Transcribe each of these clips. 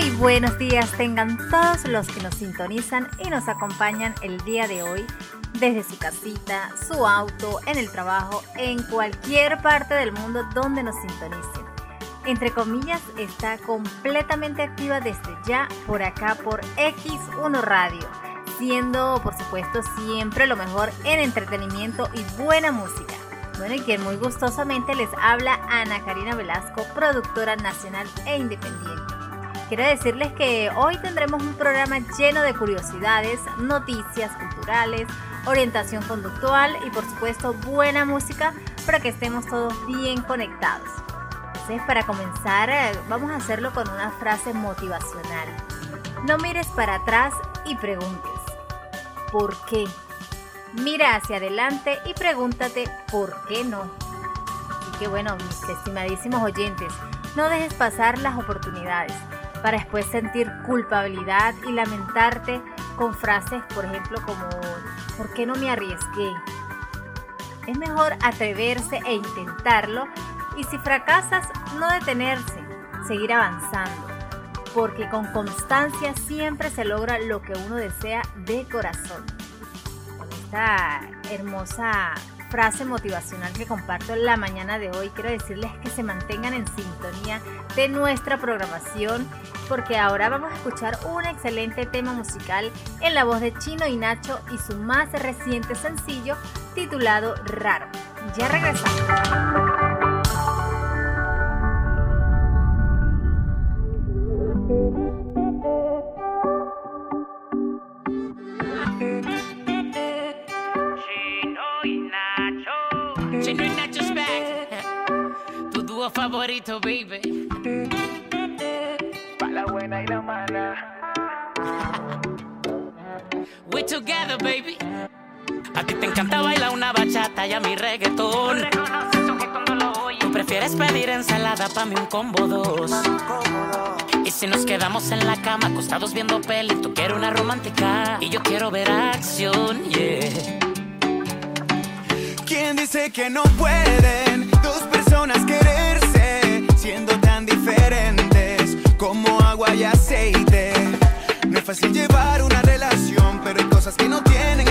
Muy buenos días tengan todos los que nos sintonizan y nos acompañan el día de hoy desde su casita, su auto, en el trabajo, en cualquier parte del mundo donde nos sintonicen. Entre comillas, está completamente activa desde ya por acá por X1 Radio, siendo por supuesto siempre lo mejor en entretenimiento y buena música. Bueno, y quien muy gustosamente les habla Ana Karina Velasco, productora nacional e independiente. Quiero decirles que hoy tendremos un programa lleno de curiosidades, noticias culturales, orientación conductual y por supuesto buena música para que estemos todos bien conectados. Entonces para comenzar vamos a hacerlo con una frase motivacional. No mires para atrás y preguntes, ¿por qué? Mira hacia adelante y pregúntate, ¿por qué no? Así que bueno, mis estimadísimos oyentes, no dejes pasar las oportunidades para después sentir culpabilidad y lamentarte con frases, por ejemplo, como ¿por qué no me arriesgué? Es mejor atreverse e intentarlo y si fracasas, no detenerse, seguir avanzando, porque con constancia siempre se logra lo que uno desea de corazón. Esta hermosa frase motivacional que comparto la mañana de hoy, quiero decirles que se mantengan en sintonía de nuestra programación porque ahora vamos a escuchar un excelente tema musical en la voz de Chino y Nacho y su más reciente sencillo titulado Raro. Ya regresamos. Favorito, baby. Para la buena y la mala. We together, baby. A ti te encanta bailar una bachata y a mi reggaetón. Tú prefieres pedir ensalada pa' mí un combo dos. Y si nos quedamos en la cama acostados viendo peli, tú quieres una romántica y yo quiero ver acción, yeah. ¿Quién dice que no pueden dos personas querer? Siendo tan diferentes como agua y aceite. No es fácil llevar una relación, pero hay cosas que no tienen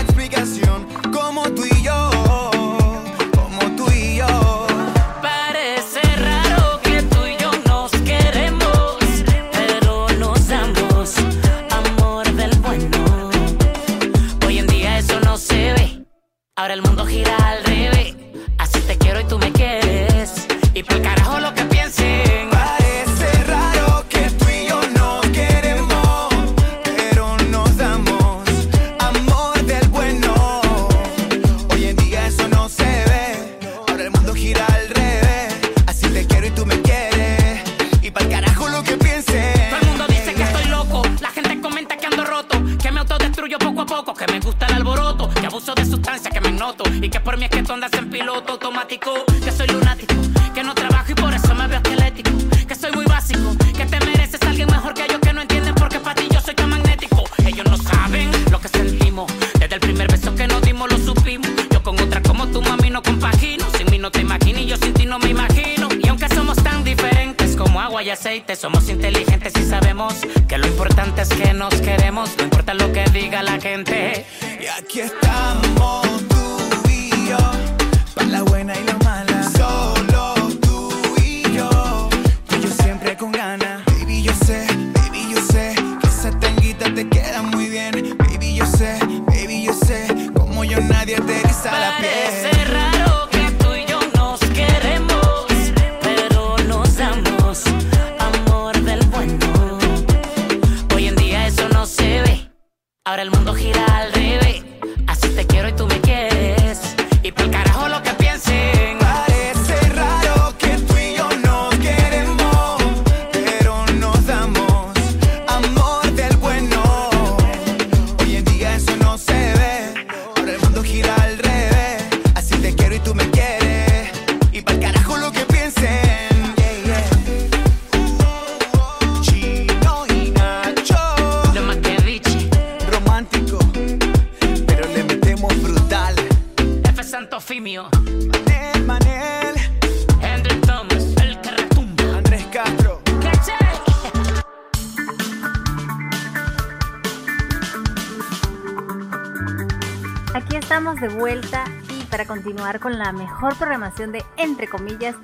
con la mejor programación de Entre comillas,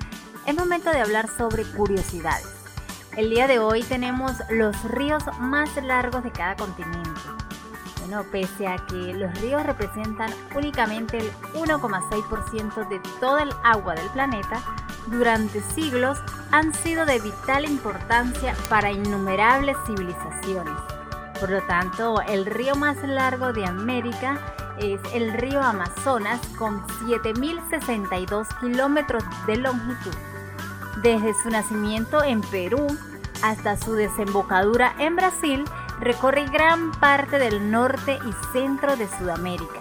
es momento de hablar sobre curiosidades. El día de hoy tenemos los ríos más largos de cada continente. Bueno, pese a que los ríos representan únicamente el 1,6% de toda el agua del planeta, durante siglos han sido de vital importancia para innumerables civilizaciones. Por lo tanto, el río más largo de América es el río Amazonas con 7.062 kilómetros de longitud. Desde su nacimiento en Perú hasta su desembocadura en Brasil, recorre gran parte del norte y centro de Sudamérica.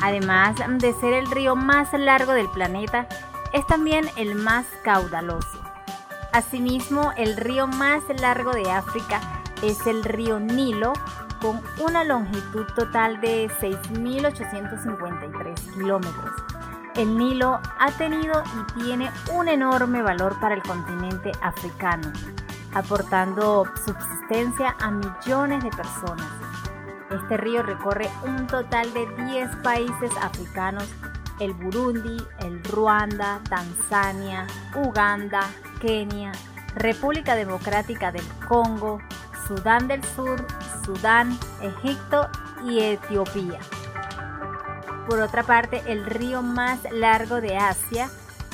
Además de ser el río más largo del planeta, es también el más caudaloso. Asimismo, el río más largo de África es el río Nilo, con una longitud total de 6.853 kilómetros. El Nilo ha tenido y tiene un enorme valor para el continente africano, aportando subsistencia a millones de personas. Este río recorre un total de 10 países africanos, el Burundi, el Ruanda, Tanzania, Uganda, Kenia, República Democrática del Congo, Sudán del Sur, Sudán, Egipto y Etiopía. Por otra parte, el río más largo de Asia,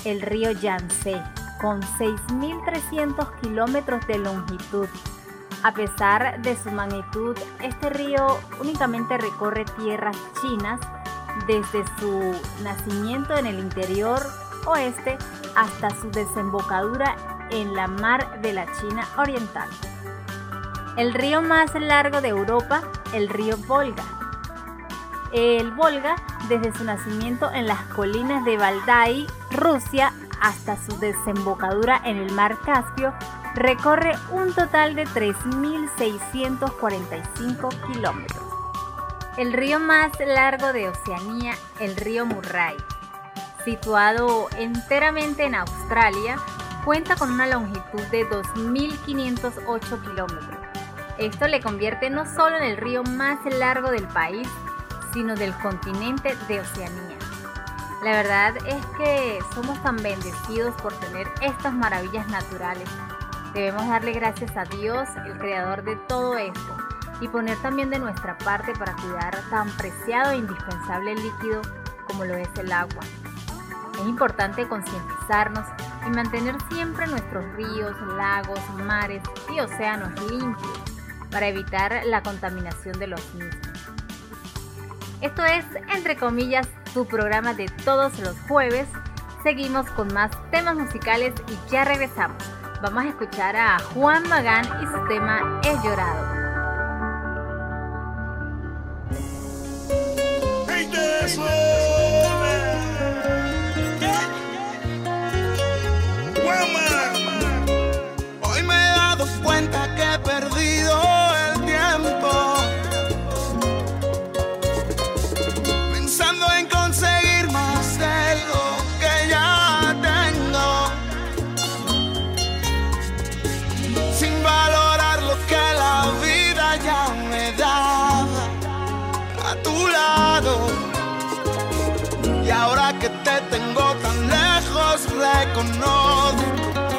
el río Yangtze, con 6.300 kilómetros de longitud. A pesar de su magnitud, este río únicamente recorre tierras chinas desde su nacimiento en el interior oeste hasta su desembocadura en la mar de la China Oriental. El río más largo de Europa, el río Volga. El Volga, desde su nacimiento en las colinas de Valdai, Rusia, hasta su desembocadura en el mar Caspio, recorre un total de 3.645 kilómetros. El río más largo de Oceanía, el río Murray, situado enteramente en Australia, cuenta con una longitud de 2.508 kilómetros. Esto le convierte no solo en el río más largo del país, sino del continente de Oceanía. La verdad es que somos tan bendecidos por tener estas maravillas naturales. Debemos darle gracias a Dios, el creador de todo esto, y poner también de nuestra parte para cuidar tan preciado e indispensable líquido como lo es el agua. Es importante concientizarnos y mantener siempre nuestros ríos, lagos, mares y océanos limpios para evitar la contaminación de los mismos. Esto es, entre comillas, tu programa de todos los jueves. Seguimos con más temas musicales y ya regresamos. Vamos a escuchar a Juan Magán y su tema He llorado. A tu lado. Y ahora que te tengo tan lejos reconozco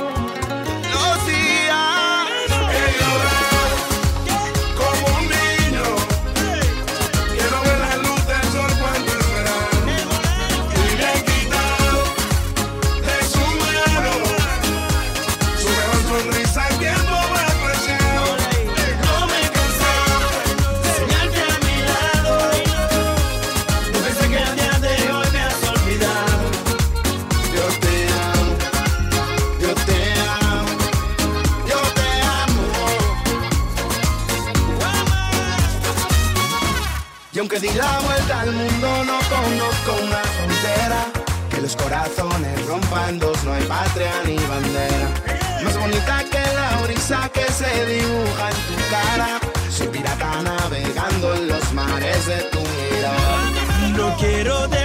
que se dibuja en tu cara. Soy pirata navegando en los mares de tu mirada. No quiero dejar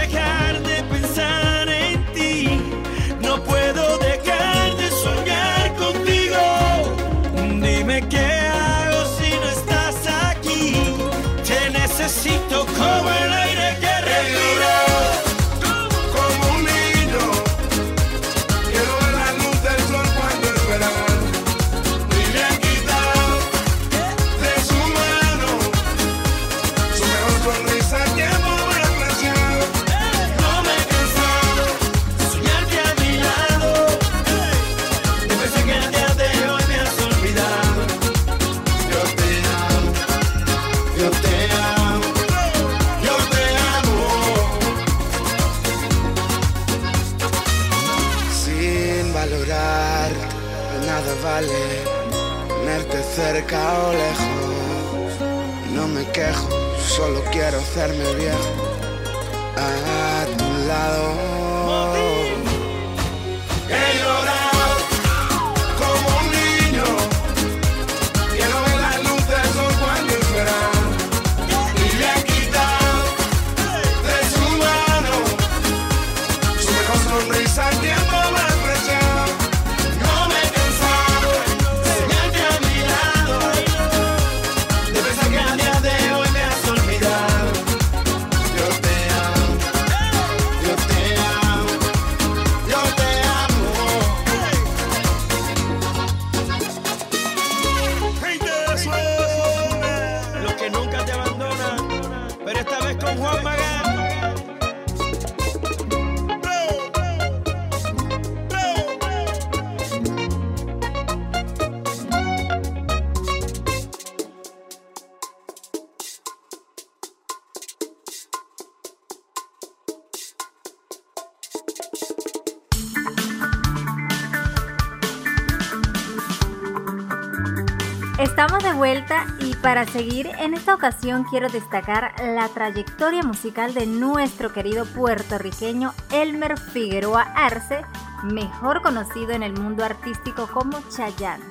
Estamos de vuelta y para seguir en esta ocasión quiero destacar la trayectoria musical de nuestro querido puertorriqueño Elmer Figueroa Arce, mejor conocido en el mundo artístico como Chayanne.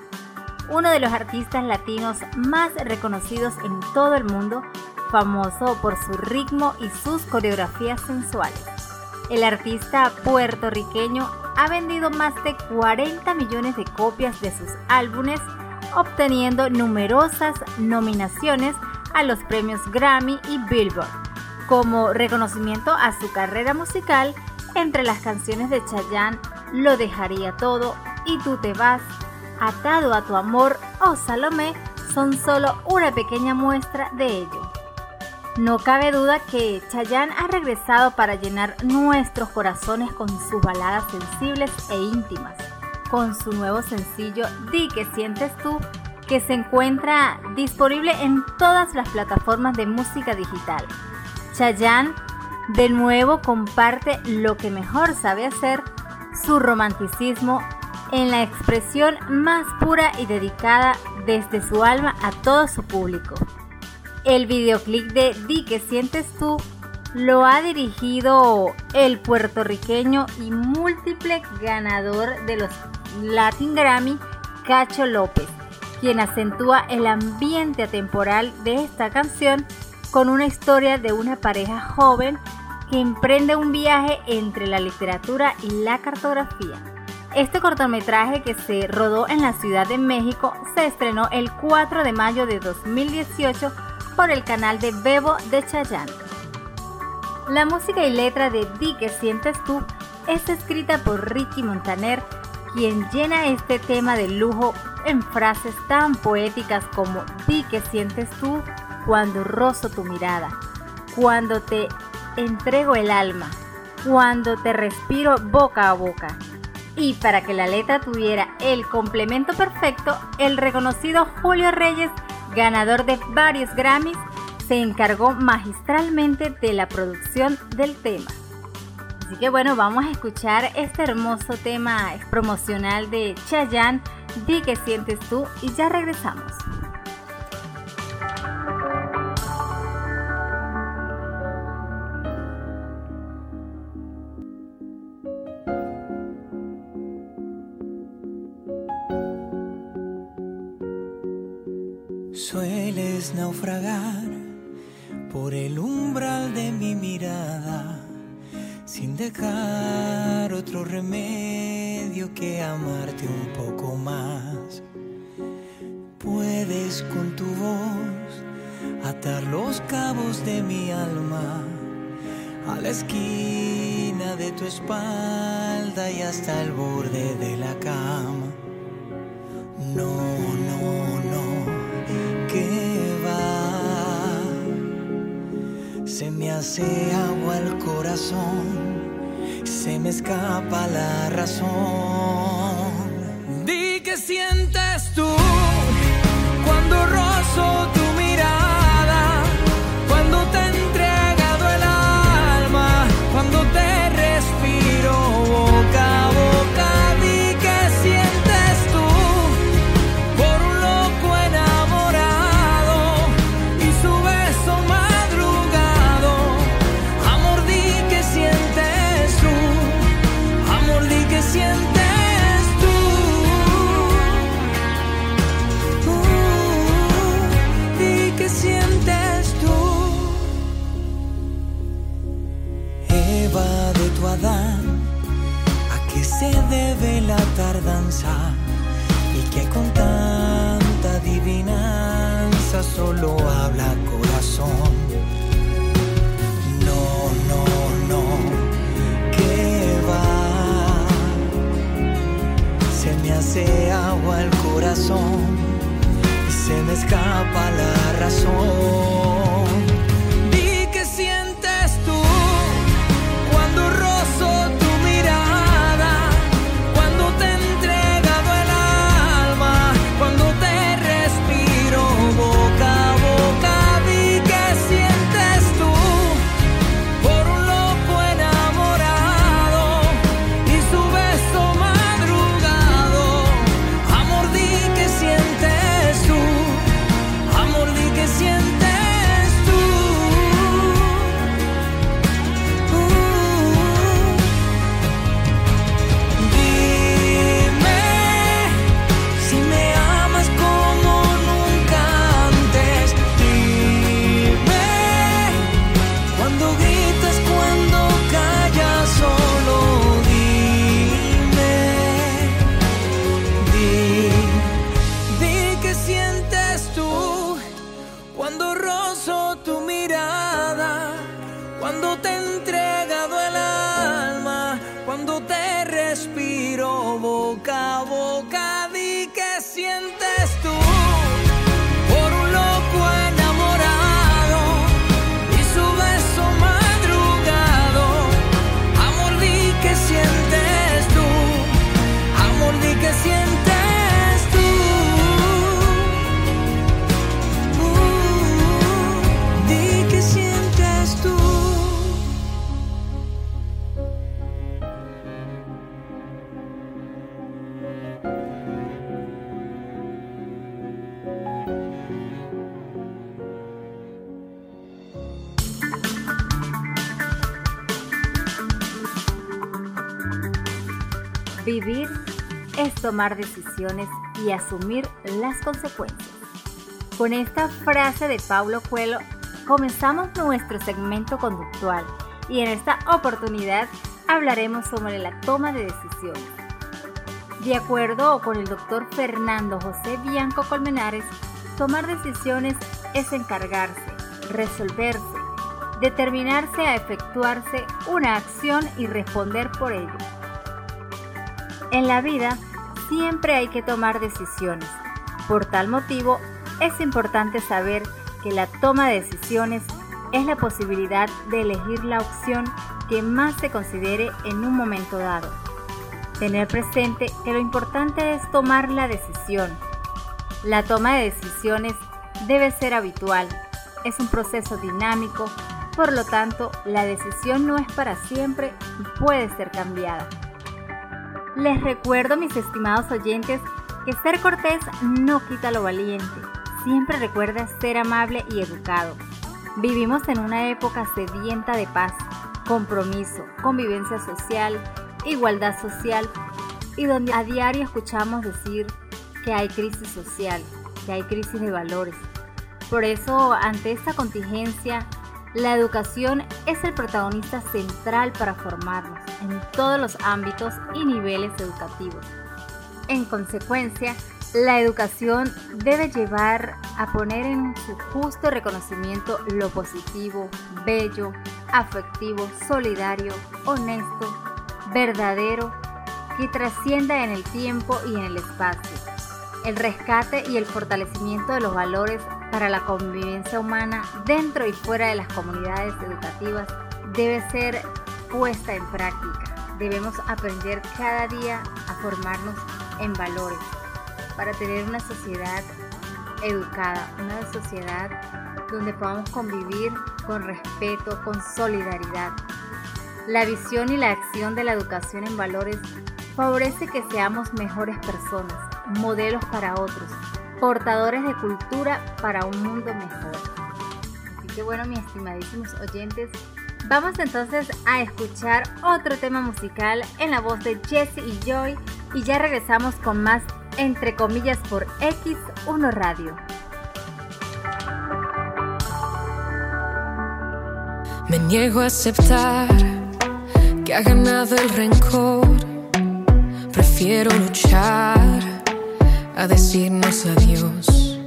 Uno de los artistas latinos más reconocidos en todo el mundo, famoso por su ritmo y sus coreografías sensuales. El artista puertorriqueño ha vendido más de 40 millones de copias de sus álbumes obteniendo numerosas nominaciones a los premios Grammy y Billboard, como reconocimiento a su carrera musical entre las canciones de Chayanne Lo dejaría todo y Tú te vas, Atado a tu amor o Salomé son solo una pequeña muestra de ello. No cabe duda que Chayanne ha regresado para llenar nuestros corazones con sus baladas sensibles e íntimas con su nuevo sencillo Di que sientes tú, que se encuentra disponible en todas las plataformas de música digital. Chayanne de nuevo comparte lo que mejor sabe hacer, su romanticismo en la expresión más pura y dedicada desde su alma a todo su público. El videoclip de Di que sientes tú lo ha dirigido el puertorriqueño y múltiple ganador de los Latin Grammy, Cacho López, quien acentúa el ambiente atemporal de esta canción con una historia de una pareja joven que emprende un viaje entre la literatura y la cartografía. Este cortometraje que se rodó en la Ciudad de México se estrenó el 4 de mayo de 2018 por el canal de Bebo de Chayanne. La música y letra de Di que sientes tú es escrita por Ricky Montaner quien llena este tema de lujo en frases tan poéticas como di que sientes tú cuando rozo tu mirada, cuando te entrego el alma, cuando te respiro boca a boca. Y para que la letra tuviera el complemento perfecto, el reconocido Julio Reyes, ganador de varios Grammys, se encargó magistralmente de la producción del tema. Así que bueno, vamos a escuchar este hermoso tema promocional de Chayanne, Di que sientes tú y ya regresamos. Sueles naufragar por el umbral de mi mirada sin dejar otro remedio que amarte un poco más. Puedes con tu voz atar los cabos de mi alma a la esquina de tu espalda y hasta el borde de la cama. No, Se me hace agua el corazón se me escapa la razón. Solo habla corazón. No, no, no, que va. Se me hace agua el corazón y se me escapa la razón. Vivir tomar decisiones y asumir las consecuencias. Con esta frase de Pablo Coelho comenzamos nuestro segmento conductual y en esta oportunidad hablaremos sobre la toma de decisiones. De acuerdo con el doctor Fernando José Bianco Colmenares, tomar decisiones es encargarse, resolverse, determinarse a efectuarse una acción y responder por ello. En la vida siempre hay que tomar decisiones. Por tal motivo, es importante saber que la toma de decisiones es la posibilidad de elegir la opción que más se considere en un momento dado. Tener presente que lo importante es tomar la decisión. La toma de decisiones debe ser habitual, es un proceso dinámico, por lo tanto la decisión no es para siempre y puede ser cambiada. Les recuerdo, mis estimados oyentes, que ser cortés no quita lo valiente. Siempre recuerda ser amable y educado. Vivimos en una época sedienta de paz, compromiso, convivencia social, igualdad social y donde a diario escuchamos decir que hay crisis social, que hay crisis de valores. Por eso, ante esta contingencia, la educación es el protagonista central para formarnos en todos los ámbitos y niveles educativos. En consecuencia, la educación debe llevar a poner en su justo reconocimiento lo positivo, bello, afectivo, solidario, honesto, verdadero, que trascienda en el tiempo y en el espacio. El rescate y el fortalecimiento de los valores para la convivencia humana dentro y fuera de las comunidades educativas debe ser puesta en práctica. Debemos aprender cada día a formarnos en valores para tener una sociedad educada, una sociedad donde podamos convivir con respeto, con solidaridad. La visión y la acción de la educación en valores favorece que seamos mejores personas, modelos para otros, portadores de cultura para un mundo mejor. Así que bueno, mis estimadísimos oyentes, vamos entonces a escuchar otro tema musical en la voz de Jesse y Joy y ya regresamos con más entre comillas por X1 Radio. Me niego a aceptar que ha ganado el rencor Prefiero luchar a decirnos adiós.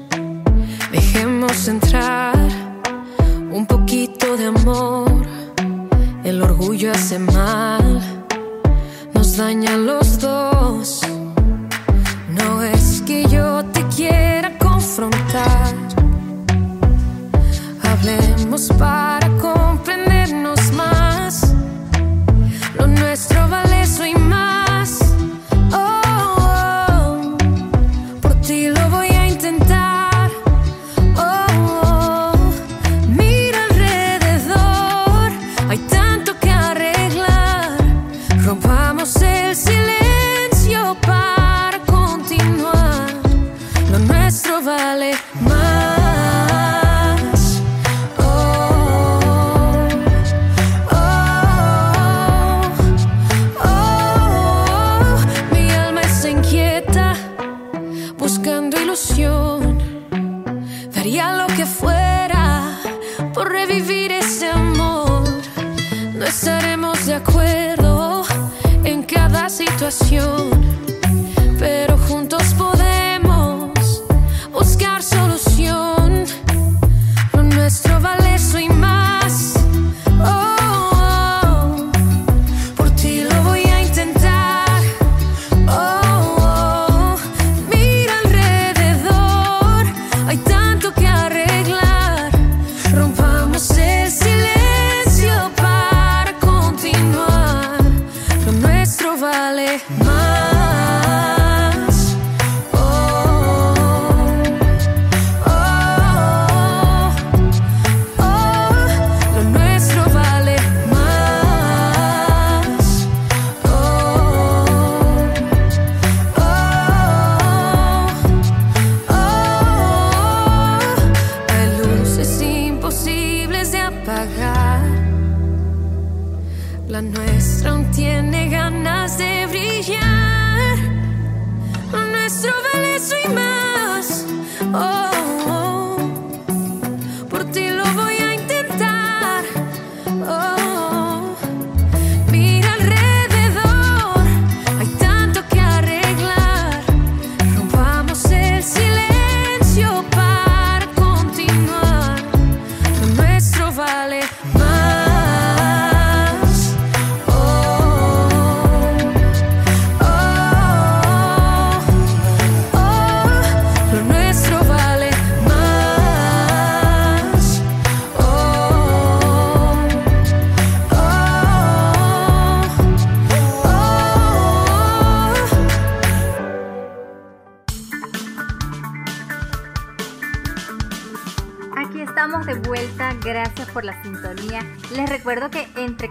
Dejemos entrar un poquito de amor. El orgullo hace mal, nos daña a los dos. No es que yo te quiera confrontar. Hablemos para comprendernos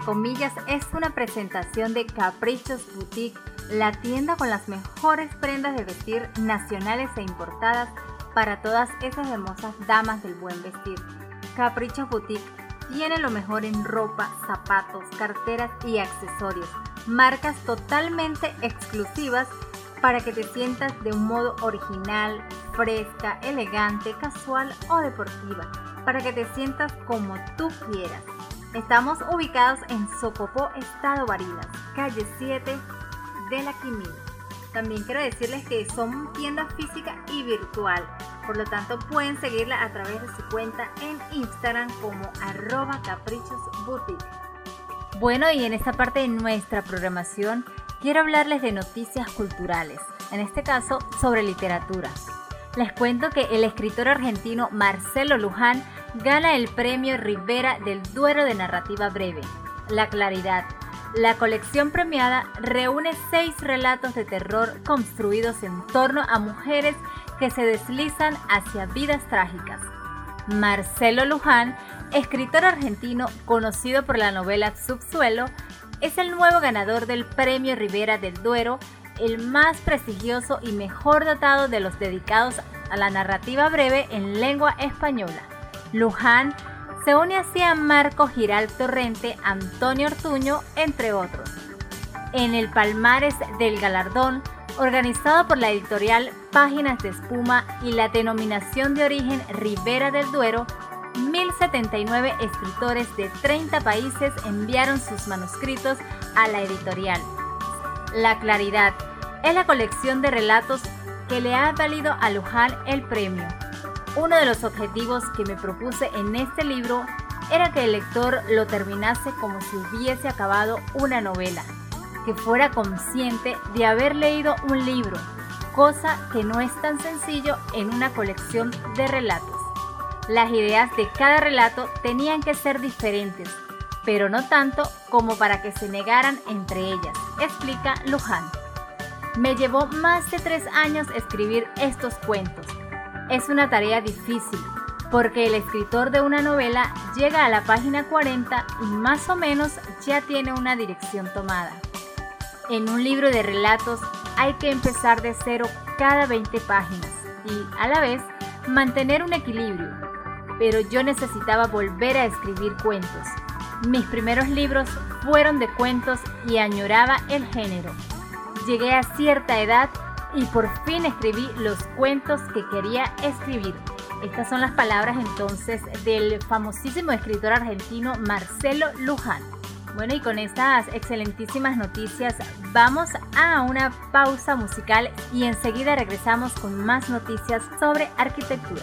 comillas es una presentación de Caprichos Boutique, la tienda con las mejores prendas de vestir nacionales e importadas para todas esas hermosas damas del buen vestir. Caprichos Boutique tiene lo mejor en ropa, zapatos, carteras y accesorios, marcas totalmente exclusivas para que te sientas de un modo original, fresca, elegante, casual o deportiva, para que te sientas como tú quieras. Estamos ubicados en Socopó, Estado Barinas, calle 7 de la Quimil. También quiero decirles que son tienda física y virtual, por lo tanto pueden seguirla a través de su cuenta en Instagram como arroba caprichosboutique. Bueno, y en esta parte de nuestra programación quiero hablarles de noticias culturales, en este caso sobre literatura. Les cuento que el escritor argentino Marcelo Luján gana el premio Rivera del Duero de Narrativa Breve. La Claridad. La colección premiada reúne seis relatos de terror construidos en torno a mujeres que se deslizan hacia vidas trágicas. Marcelo Luján, escritor argentino conocido por la novela Subsuelo, es el nuevo ganador del Premio Rivera del Duero, el más prestigioso y mejor dotado de los dedicados a la narrativa breve en lengua española. Luján se une así a Marco Giral Torrente, Antonio Ortuño, entre otros. En el palmares del galardón, organizado por la editorial Páginas de Espuma y la denominación de origen Ribera del Duero, 1079 escritores de 30 países enviaron sus manuscritos a la editorial. La Claridad es la colección de relatos que le ha valido a Luján el premio. Uno de los objetivos que me propuse en este libro era que el lector lo terminase como si hubiese acabado una novela, que fuera consciente de haber leído un libro, cosa que no es tan sencillo en una colección de relatos. Las ideas de cada relato tenían que ser diferentes, pero no tanto como para que se negaran entre ellas, explica Luján. Me llevó más de tres años escribir estos cuentos. Es una tarea difícil, porque el escritor de una novela llega a la página 40 y más o menos ya tiene una dirección tomada. En un libro de relatos hay que empezar de cero cada 20 páginas y, a la vez, mantener un equilibrio. Pero yo necesitaba volver a escribir cuentos. Mis primeros libros fueron de cuentos y añoraba el género. Llegué a cierta edad y por fin escribí los cuentos que quería escribir. Estas son las palabras entonces del famosísimo escritor argentino Marcelo Luján. Bueno, y con estas excelentísimas noticias vamos a una pausa musical y enseguida regresamos con más noticias sobre arquitectura.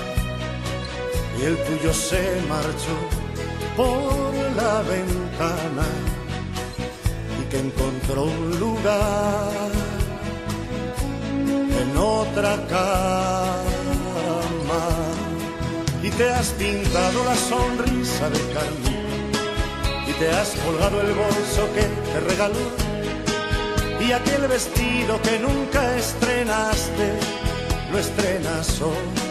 el tuyo se marchó por la ventana y que encontró un lugar en otra cama. Y te has pintado la sonrisa de carmín y te has colgado el bolso que te regaló y aquel vestido que nunca estrenaste lo estrenas hoy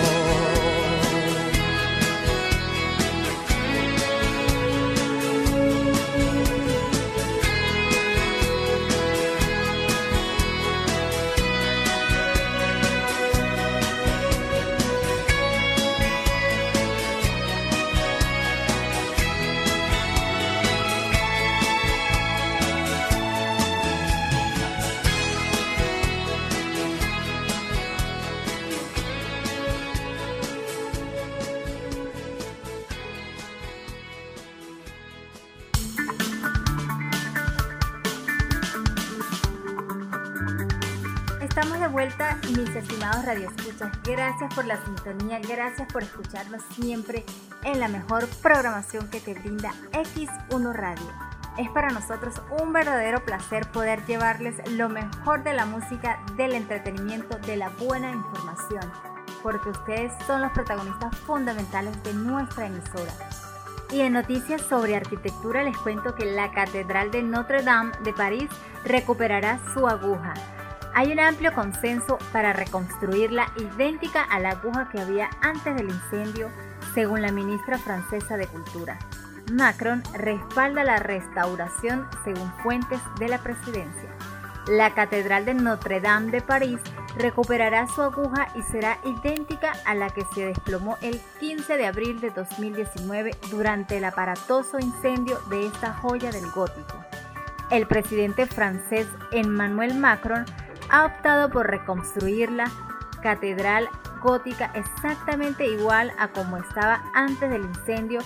Gracias por la sintonía, gracias por escucharnos siempre en la mejor programación que te brinda X1 Radio. Es para nosotros un verdadero placer poder llevarles lo mejor de la música, del entretenimiento, de la buena información, porque ustedes son los protagonistas fundamentales de nuestra emisora. Y en noticias sobre arquitectura les cuento que la Catedral de Notre Dame de París recuperará su aguja. Hay un amplio consenso para reconstruirla idéntica a la aguja que había antes del incendio, según la ministra francesa de Cultura. Macron respalda la restauración según fuentes de la presidencia. La Catedral de Notre Dame de París recuperará su aguja y será idéntica a la que se desplomó el 15 de abril de 2019 durante el aparatoso incendio de esta joya del gótico. El presidente francés Emmanuel Macron ha optado por reconstruir la catedral gótica exactamente igual a como estaba antes del incendio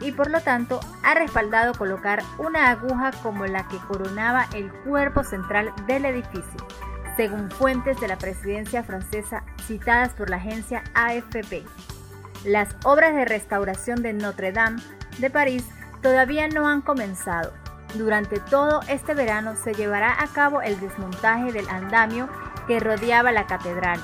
y por lo tanto ha respaldado colocar una aguja como la que coronaba el cuerpo central del edificio, según fuentes de la presidencia francesa citadas por la agencia AFP. Las obras de restauración de Notre Dame de París todavía no han comenzado. Durante todo este verano se llevará a cabo el desmontaje del andamio que rodeaba la catedral.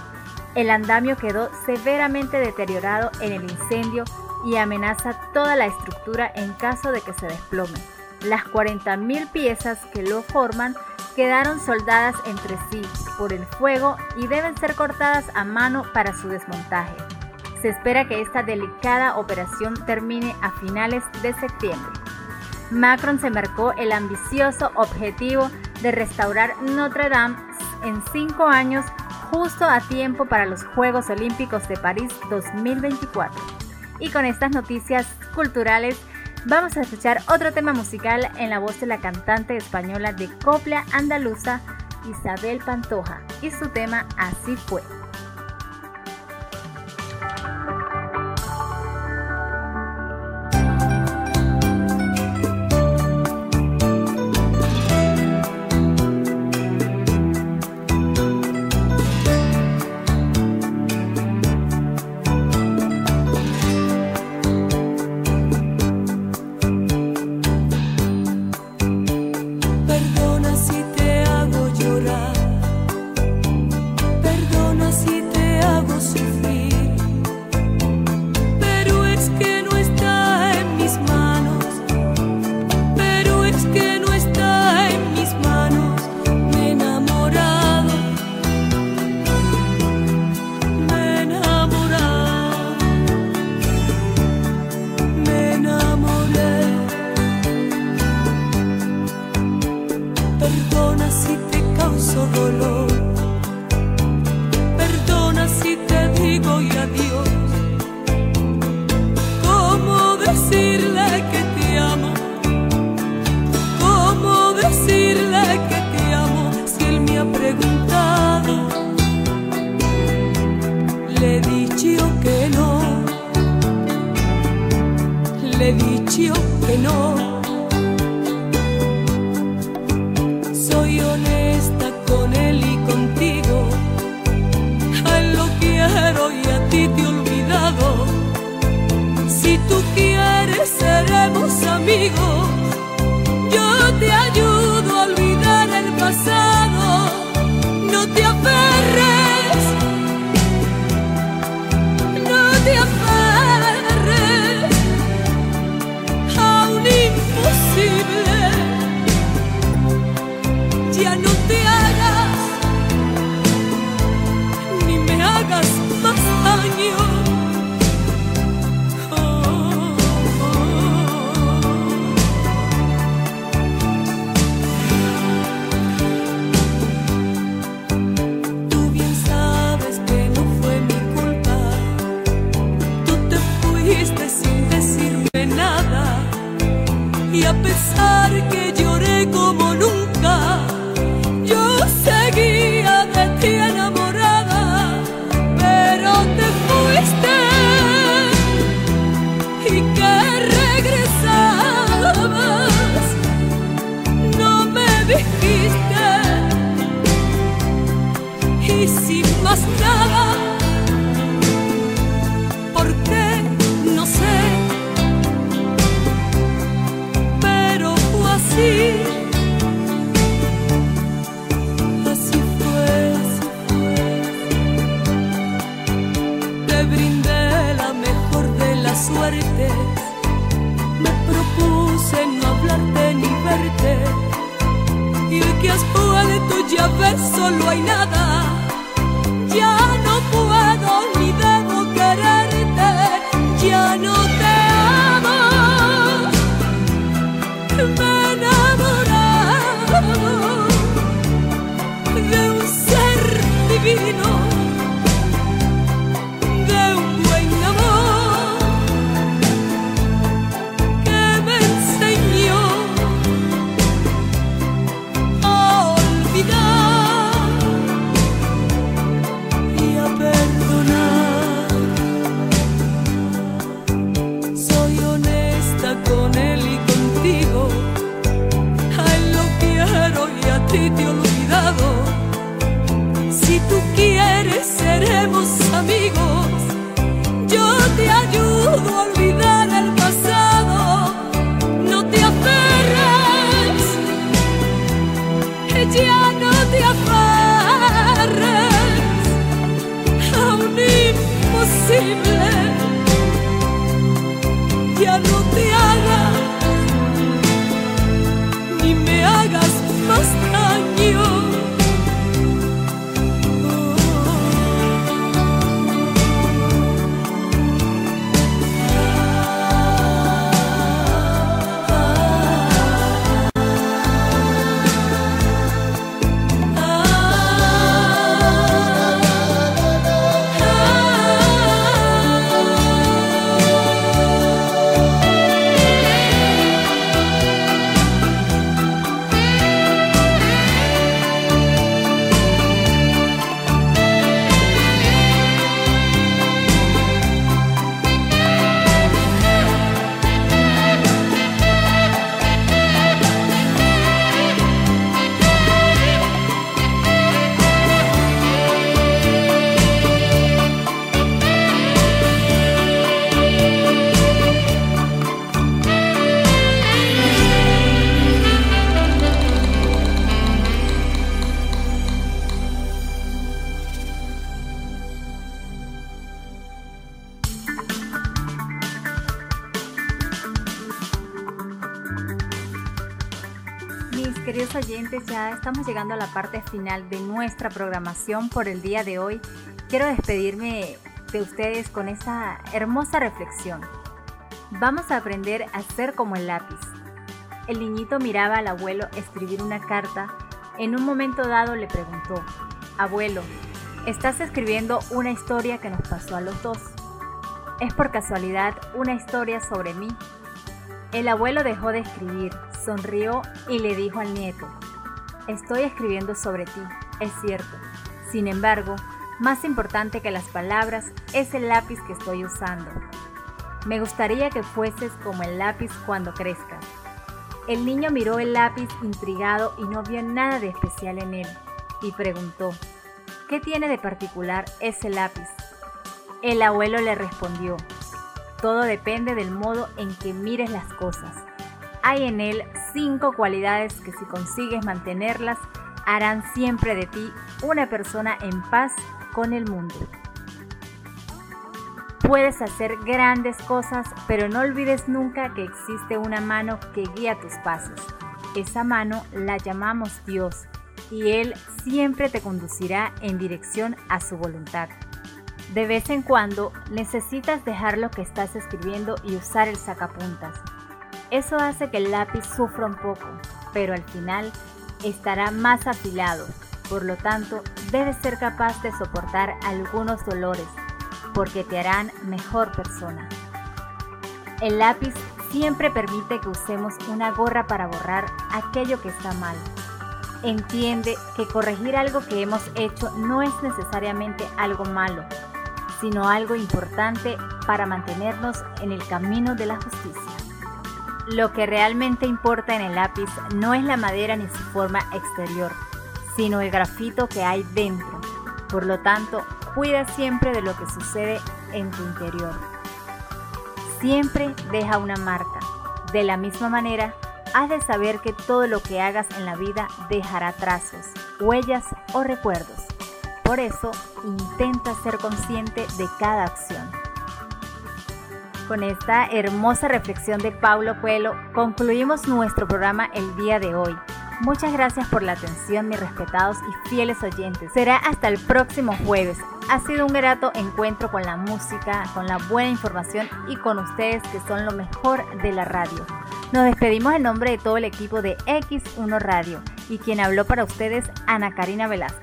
El andamio quedó severamente deteriorado en el incendio y amenaza toda la estructura en caso de que se desplome. Las 40.000 piezas que lo forman quedaron soldadas entre sí por el fuego y deben ser cortadas a mano para su desmontaje. Se espera que esta delicada operación termine a finales de septiembre. Macron se marcó el ambicioso objetivo de restaurar Notre Dame en cinco años justo a tiempo para los Juegos Olímpicos de París 2024. Y con estas noticias culturales vamos a escuchar otro tema musical en la voz de la cantante española de copla andaluza Isabel Pantoja y su tema Así fue. Ya estamos llegando a la parte final de nuestra programación por el día de hoy. Quiero despedirme de ustedes con esta hermosa reflexión. Vamos a aprender a ser como el lápiz. El niñito miraba al abuelo escribir una carta. En un momento dado le preguntó, Abuelo, estás escribiendo una historia que nos pasó a los dos. ¿Es por casualidad una historia sobre mí? El abuelo dejó de escribir, sonrió y le dijo al nieto, Estoy escribiendo sobre ti, es cierto. Sin embargo, más importante que las palabras es el lápiz que estoy usando. Me gustaría que fueses como el lápiz cuando crezcas. El niño miró el lápiz intrigado y no vio nada de especial en él, y preguntó, ¿qué tiene de particular ese lápiz? El abuelo le respondió, todo depende del modo en que mires las cosas. Hay en él cinco cualidades que si consigues mantenerlas harán siempre de ti una persona en paz con el mundo. Puedes hacer grandes cosas, pero no olvides nunca que existe una mano que guía tus pasos. Esa mano la llamamos Dios y Él siempre te conducirá en dirección a su voluntad. De vez en cuando necesitas dejar lo que estás escribiendo y usar el sacapuntas. Eso hace que el lápiz sufra un poco, pero al final estará más afilado. Por lo tanto, debes ser capaz de soportar algunos dolores, porque te harán mejor persona. El lápiz siempre permite que usemos una gorra para borrar aquello que está mal. Entiende que corregir algo que hemos hecho no es necesariamente algo malo, sino algo importante para mantenernos en el camino de la justicia. Lo que realmente importa en el lápiz no es la madera ni su forma exterior, sino el grafito que hay dentro. Por lo tanto, cuida siempre de lo que sucede en tu interior. Siempre deja una marca. De la misma manera, has de saber que todo lo que hagas en la vida dejará trazos, huellas o recuerdos. Por eso, intenta ser consciente de cada acción. Con esta hermosa reflexión de Paulo Coelho, concluimos nuestro programa el día de hoy. Muchas gracias por la atención, mis respetados y fieles oyentes. Será hasta el próximo jueves. Ha sido un grato encuentro con la música, con la buena información y con ustedes que son lo mejor de la radio. Nos despedimos en nombre de todo el equipo de X1 Radio y quien habló para ustedes, Ana Karina Velasco.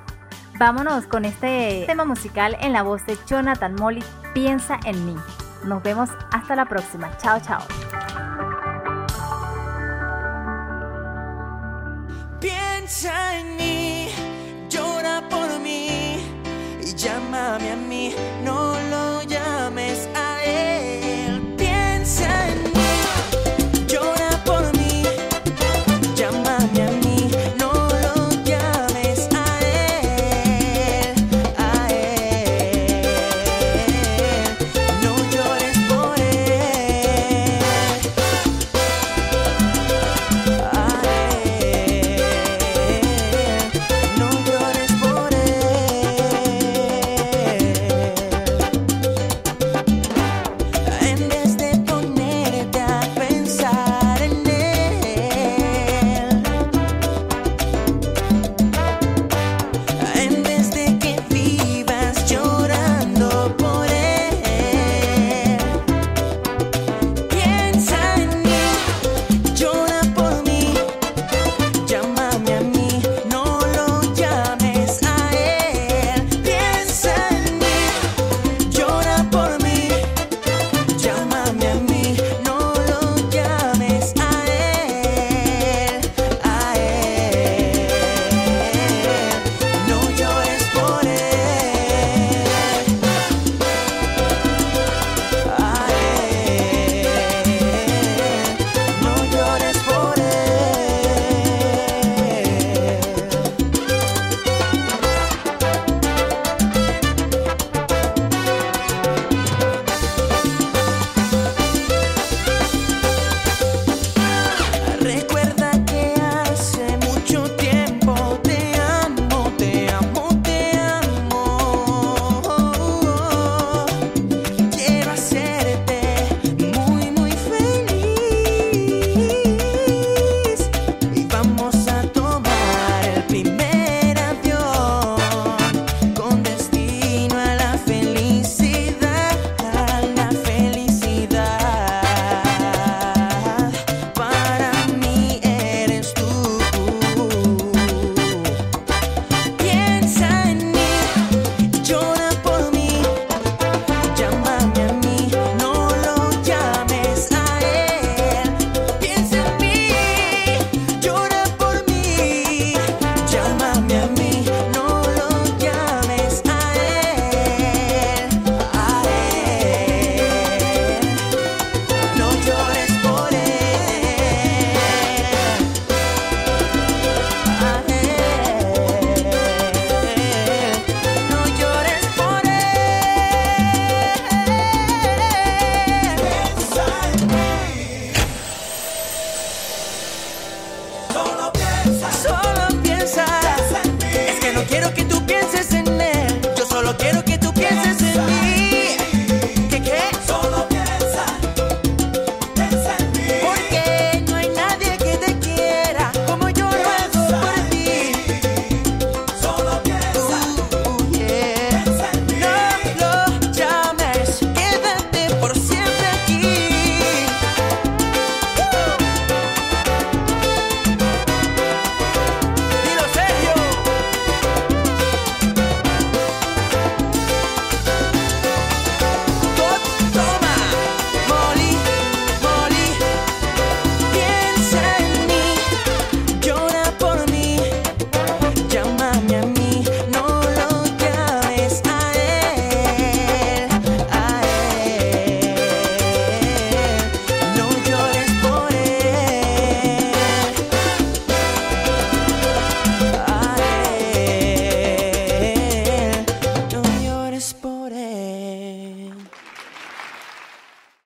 Vámonos con este tema musical en la voz de Jonathan Molly, Piensa en mí. Nos vemos hasta la próxima. Chao, chao. Piensa en mí, llora por mí y llámame a mí. No